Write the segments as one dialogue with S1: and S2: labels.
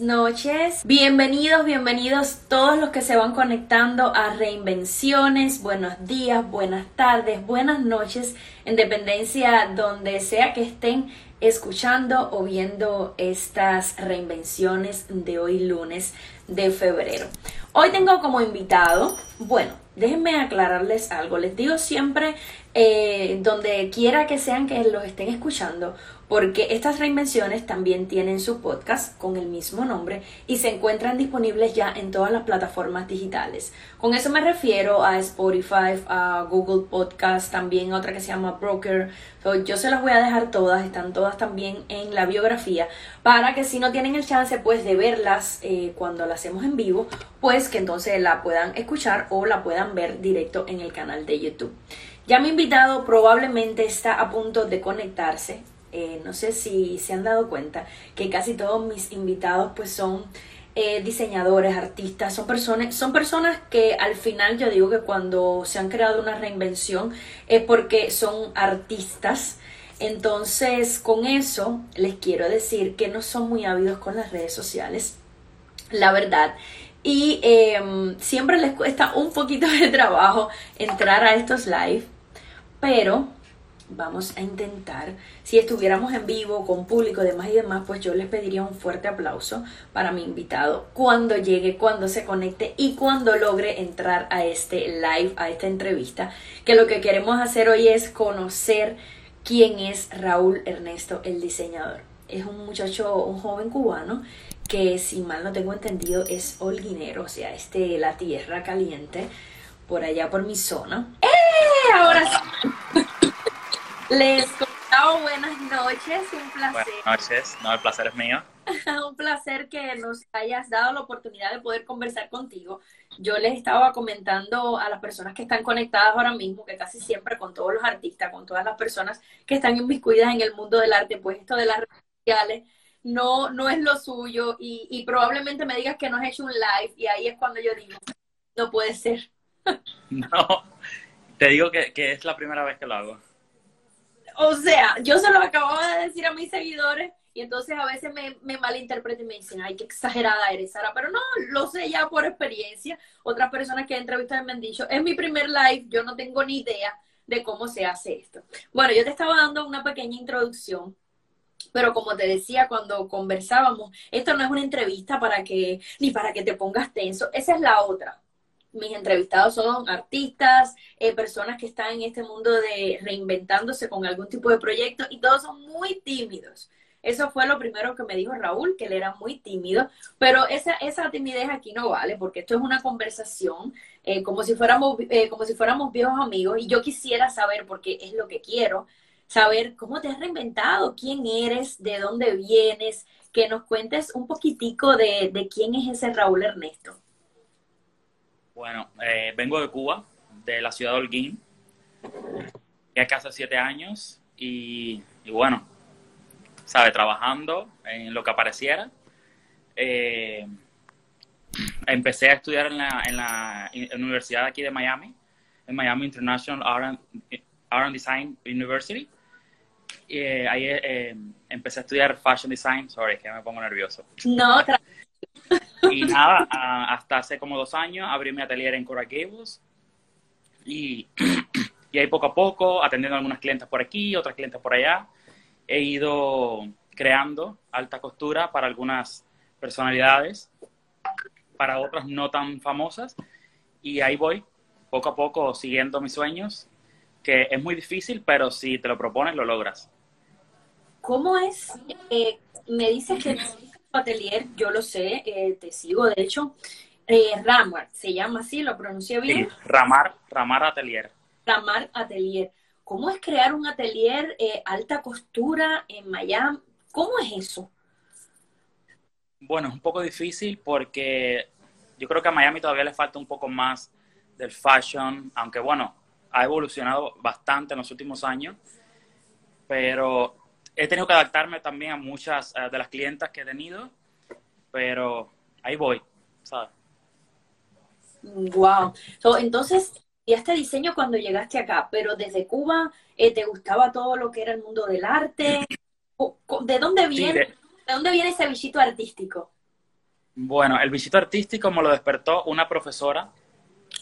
S1: noches. Bienvenidos, bienvenidos todos los que se van conectando a Reinvenciones. Buenos días, buenas tardes, buenas noches, en dependencia donde sea que estén escuchando o viendo estas reinvenciones de hoy lunes de febrero. Hoy tengo como invitado, bueno, déjenme aclararles algo. Les digo siempre, eh, donde quiera que sean que los estén escuchando, porque estas reinvenciones también tienen su podcast con el mismo nombre y se encuentran disponibles ya en todas las plataformas digitales. Con eso me refiero a Spotify, a Google Podcast, también otra que se llama Broker. yo se las voy a dejar todas, están todas también en la biografía, para que si no tienen el chance pues de verlas eh, cuando las hacemos en vivo, pues que entonces la puedan escuchar o la puedan ver directo en el canal de YouTube. Ya mi invitado probablemente está a punto de conectarse eh, no sé si se han dado cuenta que casi todos mis invitados pues son eh, diseñadores, artistas, son personas, son personas que al final yo digo que cuando se han creado una reinvención es porque son artistas. Entonces, con eso les quiero decir que no son muy ávidos con las redes sociales, la verdad. Y em, siempre les cuesta un poquito de trabajo entrar a estos live, pero vamos a intentar. Si estuviéramos en vivo, con público, demás y demás, pues yo les pediría un fuerte aplauso para mi invitado cuando llegue, cuando se conecte y cuando logre entrar a este live, a esta entrevista. Que lo que queremos hacer hoy es conocer quién es Raúl Ernesto, el diseñador. Es un muchacho, un joven cubano que, si mal no tengo entendido, es holguinero, o sea, este, la tierra caliente, por allá por mi zona. ¡Eh! Ahora sí. Les contaba buenas noches, un placer.
S2: Buenas noches, no, el placer es mío.
S1: un placer que nos hayas dado la oportunidad de poder conversar contigo. Yo les estaba comentando a las personas que están conectadas ahora mismo, que casi siempre con todos los artistas, con todas las personas que están inmiscuidas en el mundo del arte, pues esto de las redes sociales no, no es lo suyo y, y probablemente me digas que no has hecho un live y ahí es cuando yo digo, no puede ser.
S2: no, te digo que, que es la primera vez que lo hago
S1: o sea, yo se lo acababa de decir a mis seguidores y entonces a veces me, me malinterpretan y me dicen, ay, qué exagerada eres, Sara. Pero no, lo sé ya por experiencia. Otras personas que he entrevistado me han dicho, es mi primer live, yo no tengo ni idea de cómo se hace esto. Bueno, yo te estaba dando una pequeña introducción. Pero como te decía cuando conversábamos, esto no es una entrevista para que, ni para que te pongas tenso, esa es la otra mis entrevistados son artistas, eh, personas que están en este mundo de reinventándose con algún tipo de proyecto y todos son muy tímidos. Eso fue lo primero que me dijo Raúl, que él era muy tímido, pero esa, esa timidez aquí no vale, porque esto es una conversación eh, como, si fuéramos, eh, como si fuéramos viejos amigos y yo quisiera saber, porque es lo que quiero, saber cómo te has reinventado, quién eres, de dónde vienes, que nos cuentes un poquitico de, de quién es ese Raúl Ernesto.
S2: Bueno, eh, vengo de Cuba, de la ciudad de Holguín, ya hace siete años y, bueno, sabe, trabajando en lo que apareciera. Eh, empecé a estudiar en la, en la, universidad aquí de Miami, en Miami International Art and, Design University. Y eh, ahí empecé a estudiar Fashion Design. Sorry, que me pongo nervioso.
S1: No,
S2: y nada, hasta hace como dos años abrí mi atelier en Coral Gables y, y ahí poco a poco, atendiendo a algunas clientes por aquí, otras clientes por allá, he ido creando alta costura para algunas personalidades, para otras no tan famosas y ahí voy, poco a poco, siguiendo mis sueños, que es muy difícil, pero si te lo propones, lo logras.
S1: ¿Cómo es? Eh, me dices que atelier, yo lo sé, eh, te sigo, de hecho, eh, Ramar, se llama así, lo pronuncié bien.
S2: Ramar, Ramar Atelier.
S1: Ramar Atelier. ¿Cómo es crear un atelier eh, alta costura en Miami? ¿Cómo es eso?
S2: Bueno, es un poco difícil porque yo creo que a Miami todavía le falta un poco más del fashion, aunque bueno, ha evolucionado bastante en los últimos años, pero he tenido que adaptarme también a muchas eh, de las clientas que he tenido, pero ahí voy, ¿sabes?
S1: Wow. entonces, y este diseño cuando llegaste acá, pero desde Cuba, eh, ¿te gustaba todo lo que era el mundo del arte? ¿De dónde viene, de... dónde viene ese bichito artístico?
S2: Bueno, el bichito artístico me lo despertó una profesora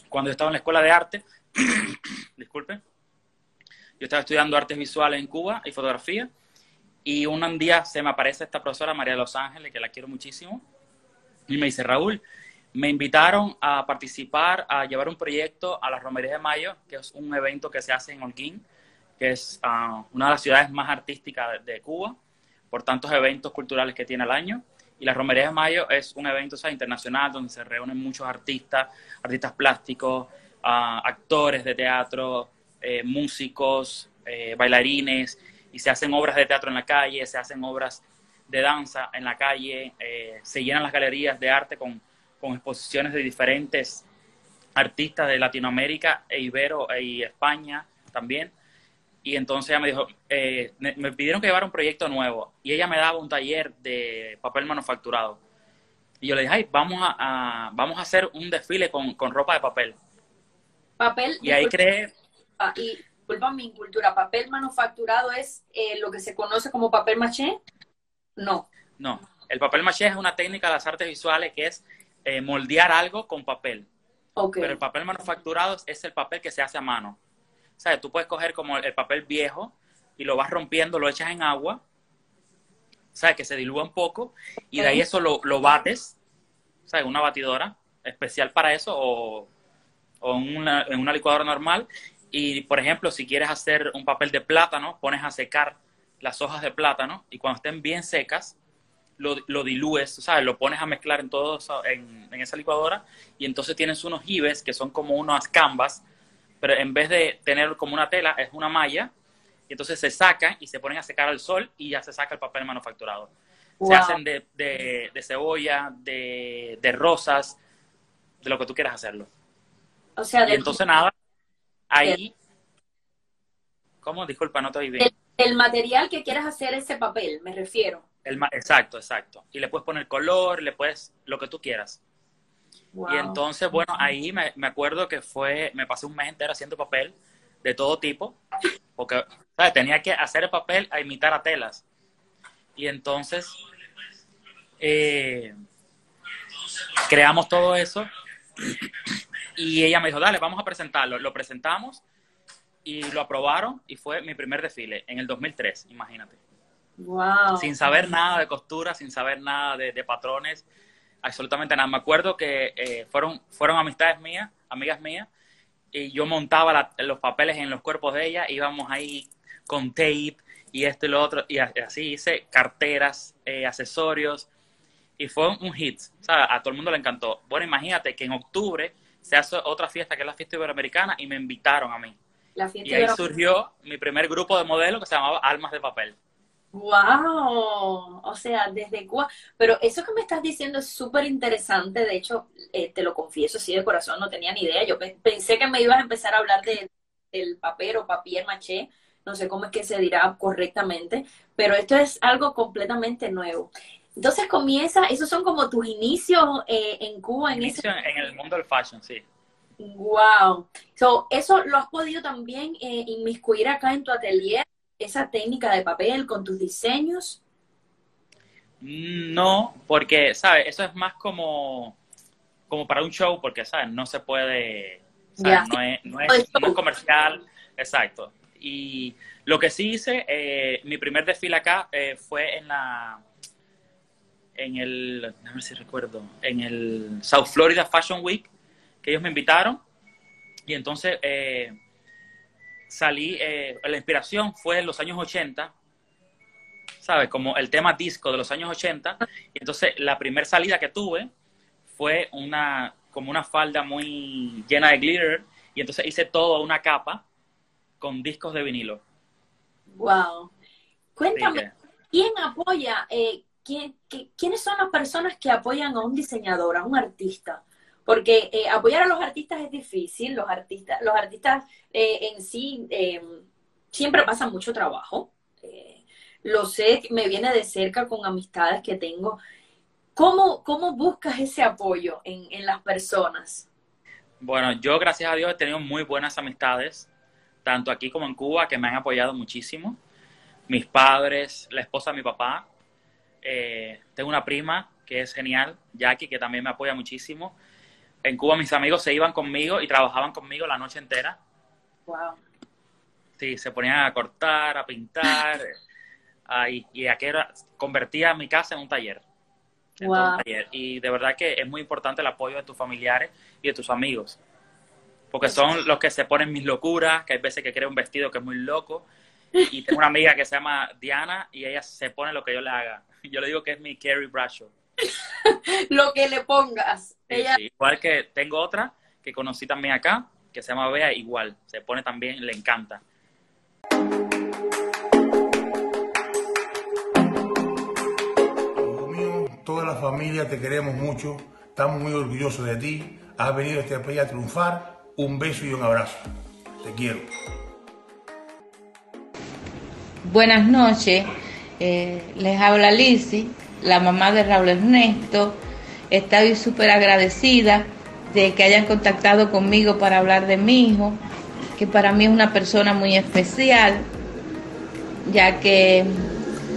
S2: cuando yo estaba en la escuela de arte. Disculpe. Yo estaba estudiando artes visuales en Cuba y fotografía. Y un día se me aparece esta profesora, María Los Ángeles, que la quiero muchísimo. Y me dice, Raúl, me invitaron a participar, a llevar un proyecto a la Romería de Mayo, que es un evento que se hace en Holguín, que es ah, una de las ciudades más artísticas de, Cuba, por tantos eventos culturales que tiene al año. Y la Romería de Mayo es un evento internacional donde se reúnen muchos artistas, artistas plásticos, ah, actores de teatro, eh, músicos, eh, bailarines, y se hacen obras de teatro en la calle, se hacen obras de danza en la calle, eh, se llenan las galerías de arte con con exposiciones de diferentes artistas de Latinoamérica e Ibero y España también. Y entonces ella me dijo, eh, me pidieron que llevara un proyecto nuevo y ella me daba un taller de papel manufacturado. Y yo le dije, ay, vamos a, vamos a hacer un desfile con, con, ropa de papel.
S1: Papel.
S2: Y ahí creé...
S1: Ah, y disculpa mi cultura, papel manufacturado es eh, lo que se conoce como papel maché. No.
S2: No, el papel maché es una técnica de las artes visuales que es eh, moldear algo con papel. Pero el papel manufacturado es el papel que se hace a mano. ¿Sabes? Tú puedes coger como el papel viejo y lo vas rompiendo, lo echas en agua, ¿sabes? Que se dilúa un poco y de ahí eso lo, lo bates, ¿sabes? Una batidora especial para eso o, o una, en una licuadora normal. Y, por ejemplo, si quieres hacer un papel de plátano, pones a secar las hojas de plátano y cuando estén bien secas, lo, lo dilúes, ¿sabes? Lo pones a mezclar en todo en, en, esa licuadora y entonces tienes unos jibes que son como unas canvas, pero en vez de tener como una tela, es una malla y entonces se sacan y se ponen a secar al sol y ya se saca el papel manufacturado. Se hacen de, de, cebolla, de, de, rosas, de lo que tú quieras hacerlo.
S1: O sea,
S2: y entonces nada, ahí... ¿Cómo? Disculpa, no te oí bien.
S1: el material que quieras hacer ese papel, me refiero
S2: exacto, exacto. Y le puedes poner color, le puedes lo que tú quieras. Y entonces, bueno, ahí me, me, acuerdo que fue, me pasé un mes entero haciendo papel de todo tipo, porque tenía que hacer el papel a imitar a telas. Y entonces, eh, creamos todo eso y ella me dijo, dale, vamos a presentarlo. Lo presentamos y lo aprobaron y fue mi primer desfile en el 2003, imagínate. Sin saber nada de costura, sin saber nada de, patrones, absolutamente nada. Me acuerdo que eh, fueron, fueron amistades mías, amigas mías, y yo montaba los papeles en los cuerpos de ellas, íbamos ahí con tape y esto y lo otro, y así hice carteras, eh, accesorios, y fue un hit, A todo el mundo le encantó. Bueno, imagínate que en octubre se hace otra fiesta que es la fiesta iberoamericana y me invitaron a mí. y ahí surgió mi primer grupo de modelos que se llamaba Almas de Papel.
S1: Wow, o sea, desde Cuba. Pero eso que me estás diciendo es súper interesante. De hecho, eh, te lo confieso, sí, de corazón, no tenía ni idea. Yo pensé que me ibas a empezar a hablar de, del papel o papier maché. No sé cómo es que se dirá correctamente, pero esto es algo completamente nuevo. Entonces comienza, esos son como tus inicios eh, en Cuba.
S2: En, Inicio en el mundo del fashion, sí.
S1: Wow. So, ¿Eso lo has podido también eh, inmiscuir acá en tu atelier? esa técnica de papel con tus diseños?
S2: No, porque, ¿sabes? Eso es más como, como para un show, porque, ¿sabes? No se puede, No, es, no, es, comercial, exacto. Y lo que sí hice, eh, mi primer desfile acá eh, fue en la, en el, ver si recuerdo, en el South Florida Fashion Week, que ellos me invitaron. Y entonces eh, salí, eh, la inspiración fue en los años 80, ¿sabes? Como el tema disco de los años 80. Y entonces la primera salida que tuve fue una, como una falda muy llena de glitter. Y entonces hice todo una capa con discos de vinilo.
S1: Wow. Cuéntame, ¿quién apoya, eh, quiénes son las personas que apoyan a un diseñador, a un artista? porque eh, apoyar a los artistas es difícil, los artistas, los artistas eh, en sí eh, siempre pasan mucho trabajo. lo sé, me viene de cerca con amistades que tengo. ¿Cómo, cómo buscas ese apoyo en, en las personas?
S2: Bueno, yo gracias a Dios he tenido muy buenas amistades, tanto aquí como en Cuba, que me han apoyado muchísimo. Mis padres, la esposa de mi papá, tengo una prima que es genial, Jackie, que también me apoya muchísimo. En Cuba mis amigos se iban conmigo y trabajaban conmigo la noche entera.
S1: Wow.
S2: Sí, se ponían a cortar, a pintar, ahí, y aquí era, convertía mi casa en un taller.
S1: Wow.
S2: taller. Y de verdad que es muy importante el apoyo de tus familiares y de tus amigos. Porque son los que se ponen mis locuras, que hay veces que creo un vestido que es muy loco. Y tengo una amiga que se llama Diana y ella se pone lo que yo le haga. Yo le digo que es mi Carrie Bradshaw.
S1: Lo que le pongas. Ella,
S2: sí. Igual que tengo otra que conocí también acá, que se llama Bea, igual. Se pone también, le encanta.
S3: Hijo mío, toda la familia te queremos mucho, estamos muy orgullosos de ti, has venido a este país a triunfar, un beso y un abrazo, te quiero.
S4: Buenas noches, eh, les habla Lizzy, la mamá de Raúl Ernesto. Estoy súper agradecida de que hayan contactado conmigo para hablar de mi hijo, que para mí es una persona muy especial, ya que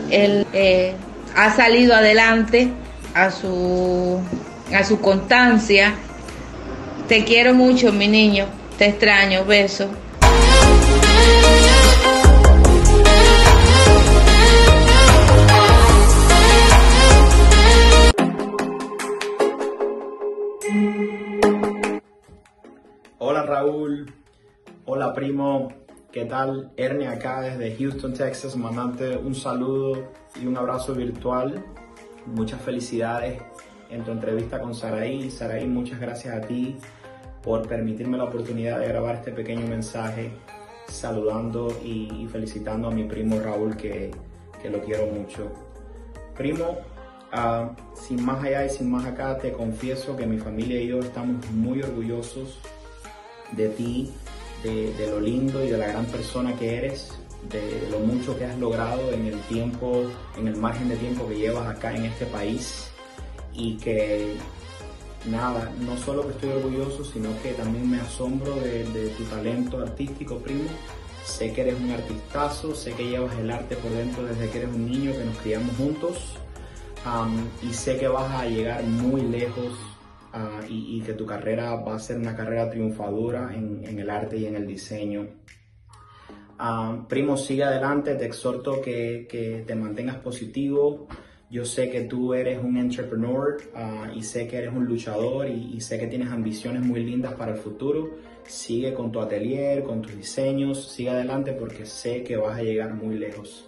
S4: él eh, ha salido adelante a su, a su constancia. Te quiero mucho, mi niño, te extraño, beso.
S5: Raúl, hola primo, ¿qué tal? Ernie acá desde Houston, Texas, mandante un saludo y un abrazo virtual. Muchas felicidades en tu entrevista con Saraí. Saraí, muchas gracias a ti por permitirme la oportunidad de grabar este pequeño mensaje saludando y, y felicitando a mi primo Raúl que, que lo quiero mucho. Primo, ah, sin más allá y sin más acá, te confieso que mi familia y yo estamos muy orgullosos de ti, de, de lo lindo y de la gran persona que eres, de lo mucho que has logrado en el tiempo, en el margen de tiempo que llevas acá en este país y que nada, no solo que estoy orgulloso, sino que también me asombro de, tu talento artístico, primo. Sé que eres un artistazo, sé que llevas el arte por dentro desde que eres un niño, que nos criamos juntos. Y sé que vas a llegar muy lejos ah, y, que tu carrera va a ser una carrera triunfadora en, el arte y en el diseño. Ah, primo, sigue adelante, te exhorto que, que te mantengas positivo. Yo sé que tú eres un entrepreneur ah, y sé que eres un luchador y sé que tienes ambiciones muy lindas para el futuro. Sigue con tu atelier, con tus diseños, sigue adelante porque sé que vas a llegar muy lejos.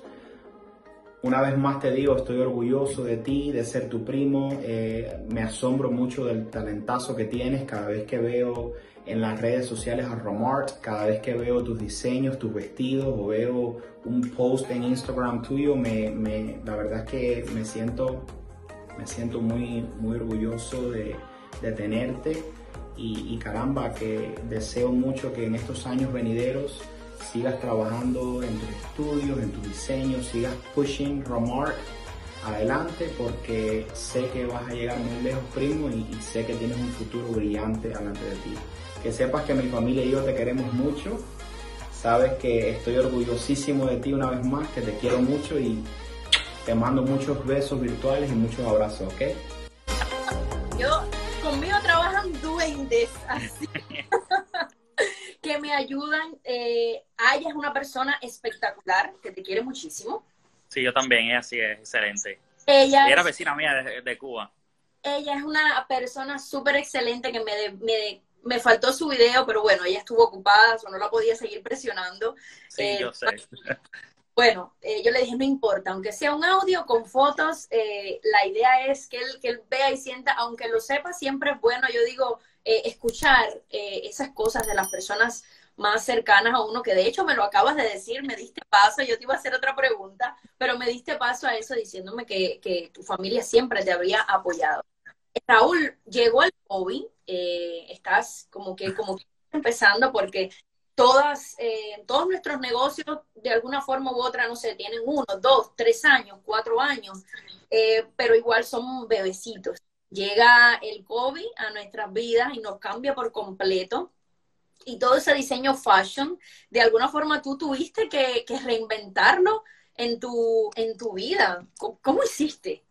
S5: Una vez más te digo, estoy orgulloso de ti, de ser tu primo. eh, me asombro mucho del talentazo que tienes cada vez que veo en las redes sociales a Romart, cada vez que veo tus diseños, tus vestidos o veo un post en Instagram tuyo, me, me- la verdad es que me siento, me siento muy, muy orgulloso de, de tenerte y, y caramba, que deseo mucho que en estos años venideros sigas trabajando en tus estudios, en tus diseños, sigas pushing Romart adelante porque sé que vas a llegar muy lejos, primo, y, y sé que tienes un futuro brillante delante de ti. Que sepas que mi familia y yo te queremos mucho. Sabes que estoy orgullosísimo de ti una vez más, que te quiero mucho y te mando muchos besos virtuales y muchos abrazos, ¿ok?
S1: yo, conmigo trabajan duendes, así que me ayudan. Eh, ella es una persona espectacular, que te quiere muchísimo.
S2: Sí, yo también, ella sí es excelente.
S1: Ella
S2: era
S1: es-
S2: vecina mía de, de Cuba.
S1: ella es una persona súper excelente que me, de- me, me faltó su video, pero bueno, ella estuvo ocupada, o no la podía seguir presionando.
S2: Sí,
S1: Eh,
S2: yo sé.
S1: Bueno, eh, yo le dije, no importa, aunque sea un audio con fotos, eh, la idea es que él, que él vea y sienta, aunque lo sepa, siempre es bueno, yo digo, eh, escuchar eh, esas cosas de las personas más cercanas a uno, que de hecho me lo acabas de decir, me diste paso, yo te iba a hacer otra pregunta, pero me diste paso a eso diciéndome que, que tu familia siempre te habría apoyado. Raúl, llegó el COVID, eh, estás como que, como que empezando porque todas, eh, todos nuestros negocios de alguna forma u otra, no sé, tienen uno, dos, tres años, cuatro años, eh, pero igual son bebecitos. Llega el COVID a nuestras vidas y nos cambia por completo. Y todo ese diseño fashion, de alguna forma tú tuviste que, reinventarlo en tu, en tu vida. ¿Cómo, cómo hiciste?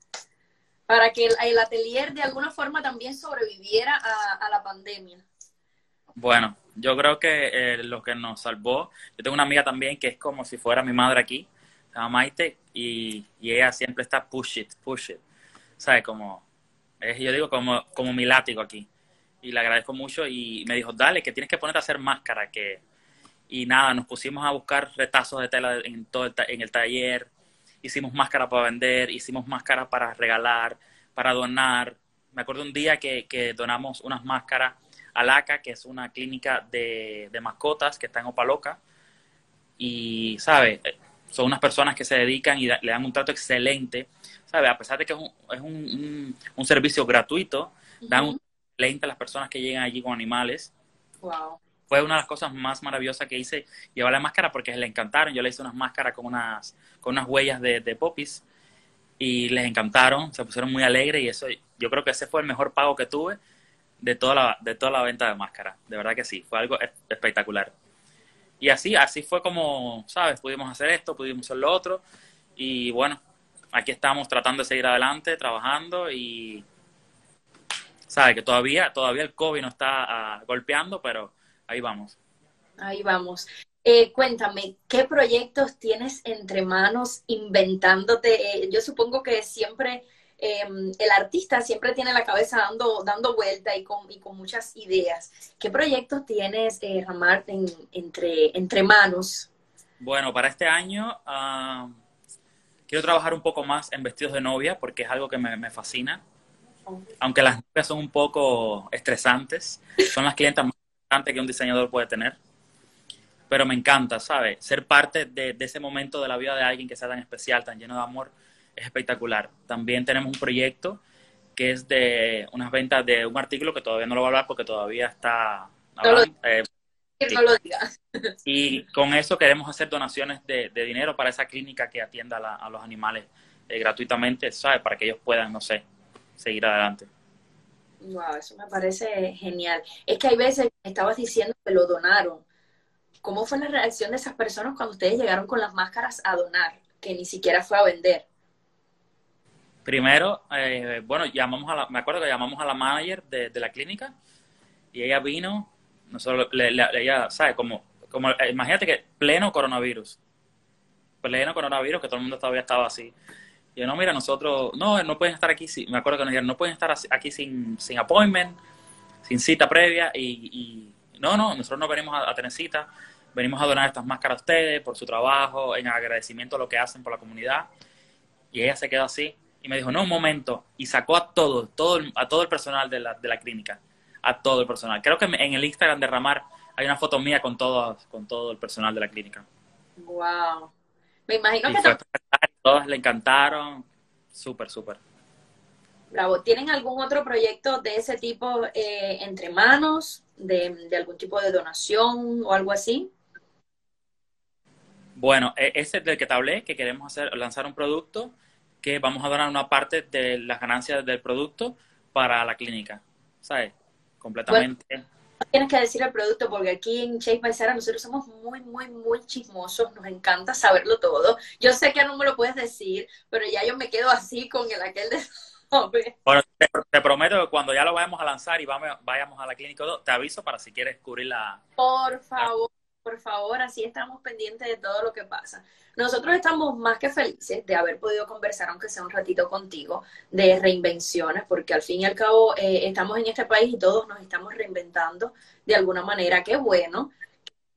S1: para que el, atelier de alguna forma también sobreviviera a, la pandemia?
S2: Bueno, yo creo que eh, lo que nos salvó, yo tengo una amiga también que es como si fuera mi madre aquí, se llama Maite, y, ella siempre está push it, push it, ¿sabes? Como, yo digo como, como mi látigo aquí, y le agradezco mucho, y me dijo, dale, que tienes que ponerte a hacer máscara, que, y nada, nos pusimos a buscar retazos de tela en, todo el, en el taller, hicimos máscara para vender, hicimos máscara para regalar, para donar. Me acuerdo un día que, que donamos unas máscaras a LACA, que es una clínica de, de mascotas que está en Opaloca. Y, ¿sabes? Eh, son unas personas que se dedican y le dan un trato excelente. ¿Sabes? A pesar de que es un, es un, un, servicio gratuito, dan un excelente a las personas que llegan allí con animales.
S1: Wow
S2: fue una de las cosas más maravillosas que hice llevar la máscara porque le encantaron. Yo le hice unas máscaras con unas, con unas huellas de, de popis y les encantaron, se pusieron muy alegres y eso, yo creo que ese fue el mejor pago que tuve de toda la, de toda la venta de máscara. De verdad que sí, fue algo espectacular. Y así, así fue como, ¿sabes? Pudimos hacer esto, pudimos hacer lo otro y bueno, aquí estamos tratando de seguir adelante, trabajando y, ¿sabes? Que todavía, todavía el COVID nos está ah, golpeando, pero ahí vamos.
S1: Ahí vamos. Eh, cuéntame, ¿qué proyectos tienes entre manos inventándote? Eh, yo supongo que siempre em, el artista siempre tiene la cabeza dando, dando vuelta y con, y con muchas ideas. ¿Qué proyectos tienes, eh, Ramar, entre, entre manos?
S2: Bueno, para este año ah, quiero trabajar un poco más en vestidos de novia porque es algo que me, me fascina. Aunque las novias son un poco estresantes, son las clientas más que un diseñador puede tener. Pero me encanta, ¿sabes? Ser parte de, ese momento de la vida de alguien que sea tan especial, tan lleno de amor, es espectacular. También tenemos un proyecto que es de unas ventas de un artículo que todavía no lo voy a hablar porque todavía está...
S1: No lo, digas.
S2: Y con eso queremos hacer donaciones de, dinero para esa clínica que atienda a, los animales eh, gratuitamente, ¿sabes? Para que ellos puedan, no sé, seguir adelante.
S1: Wow, eso me parece genial. Es que hay veces que estabas diciendo que lo donaron. ¿Cómo fue la reacción de esas personas cuando ustedes llegaron con las máscaras a donar, que ni siquiera fue a vender?
S2: Primero, eh, bueno, llamamos a la, me acuerdo que llamamos a la manager de, la clínica y ella vino, nosotros, le, ella, ¿sabe? Como, como, eh, imagínate que pleno coronavirus, pleno coronavirus, que todo el mundo todavía estaba así. Y yo, no, mira, nosotros, no, no pueden estar aquí, me acuerdo que nos dijeron, no pueden estar aquí sin, sin appointment, sin cita previa, y, no, no, nosotros no venimos a, tener cita, venimos a donar estas máscaras a ustedes por su trabajo, en agradecimiento a lo que hacen por la comunidad. Y ella se quedó así y me dijo, no, un momento, y sacó a todo, todo a todo el personal de la, de la clínica, a todo el personal. Creo que en el Instagram de Ramar hay una foto mía con todo, con todo el personal de la clínica.
S1: Wow. Me imagino que
S2: todas le encantaron. Súper, súper.
S1: Bravo. ¿Tienen algún otro proyecto de ese tipo eh, entre manos? De, algún tipo de donación o algo así?
S2: Bueno, e, ese del que te hablé, que queremos hacer, lanzar un producto que vamos a donar una parte de las ganancias del producto para la clínica, ¿sabes? Completamente.
S1: Tienes que decir el producto porque aquí en Chase Paisara nosotros somos muy, muy, muy chismosos, nos encanta saberlo todo. Yo sé que no me lo puedes decir, pero ya yo me quedo así con el aquel de...
S2: Bueno, te, prometo que cuando ya lo vayamos a lanzar y vamos, vayamos a la clínica, te aviso para si quieres cubrir la...
S1: Por favor por favor, así estamos pendientes de todo lo que pasa. Nosotros estamos más que felices de haber podido conversar, aunque sea un ratito contigo, de reinvenciones, porque al fin y al cabo eh, estamos en este país y todos nos estamos reinventando de alguna manera. Qué bueno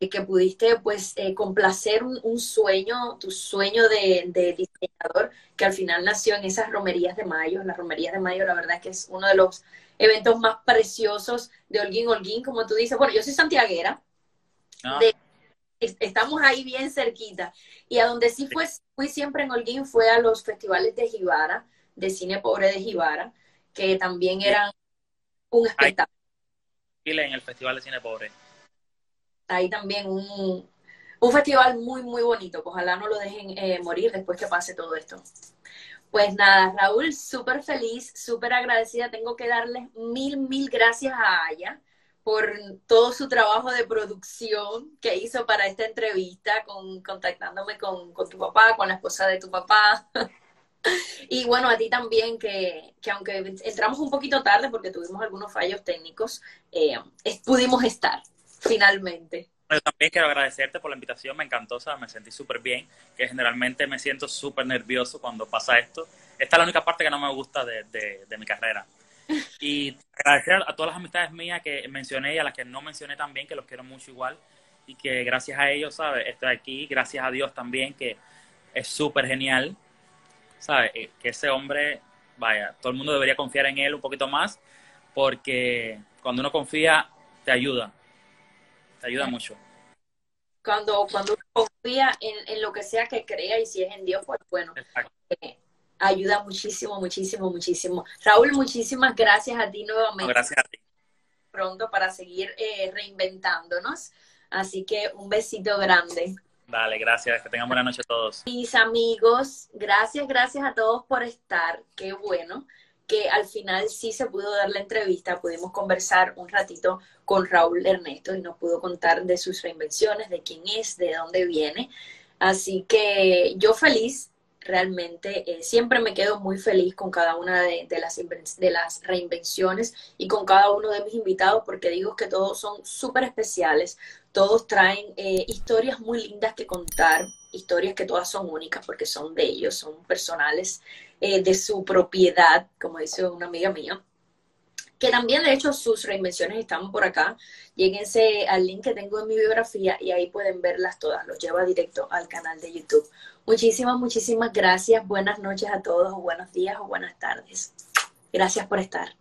S1: que pudiste pues eh, complacer un, sueño, tu sueño de, de, diseñador, que al final nació en esas romerías de mayo. Las romerías de mayo, la verdad es que es uno de los eventos más preciosos de Holguín Holguín, como tú dices. Bueno, yo soy santiaguera, Ah. estamos ahí bien cerquita. Y a donde sí fue, fui siempre en Holguín fue a los festivales de Jibara, de cine pobre de Jibara, que también eran un espectáculo.
S2: en el Festival de Cine Pobre.
S1: Ahí también un, un festival muy, muy bonito. Ojalá no lo dejen eh, morir después que pase todo esto. Pues nada, Raúl, súper feliz, súper agradecida. Tengo que darles mil, mil gracias a Aya por todo su trabajo de producción que hizo para esta entrevista, con, contactándome con, tu papá, con la esposa de tu papá. Y bueno, a ti también, que, que aunque entramos un poquito tarde porque tuvimos algunos fallos técnicos, eh, pudimos estar finalmente.
S2: Yo también quiero agradecerte por la invitación, me encantó, o sea, me sentí súper bien, que generalmente me siento súper nervioso cuando pasa esto. Esta es la única parte que no me gusta de, de, de mi carrera. Y agradecer a todas las amistades mías que mencioné y a las que no mencioné también, que los quiero mucho igual, y que gracias a ellos, ¿sabes? Estoy aquí, gracias a Dios también, que es súper genial, ¿sabes? Eh, que ese hombre, vaya, todo el mundo debería confiar en él un poquito más, porque cuando uno confía, te ayuda, te ayuda mucho.
S1: Cuando, cuando uno confía en, en lo que sea que crea y si es en Dios, pues bueno, eh, ayuda muchísimo, muchísimo, muchísimo. Raúl, muchísimas gracias a ti nuevamente.
S2: gracias a ti.
S1: Pronto para seguir eh, reinventándonos. Así que un besito grande.
S2: Dale, gracias. Que tengan buena noche todos.
S1: Mis amigos, gracias, gracias a todos por estar. Qué bueno que al final sí se pudo dar la entrevista, pudimos conversar un ratito con Raúl Ernesto y nos pudo contar de sus reinvenciones, de quién es, de dónde viene. Así que yo feliz realmente eh, siempre me quedo muy feliz con cada una de, las, de las reinvenciones y con cada uno de mis invitados porque digo que todos son súper especiales, todos traen eh, historias muy lindas que contar, historias que todas son únicas porque son de ellos, son personales eh, de su propiedad, como dice una amiga mía que también de hecho sus reinvenciones están por acá. Lléguense al link que tengo en mi biografía y ahí pueden verlas todas. Los lleva directo al canal de YouTube. Muchísimas, muchísimas gracias. Buenas noches a todos, o buenos días, o buenas tardes. Gracias por estar.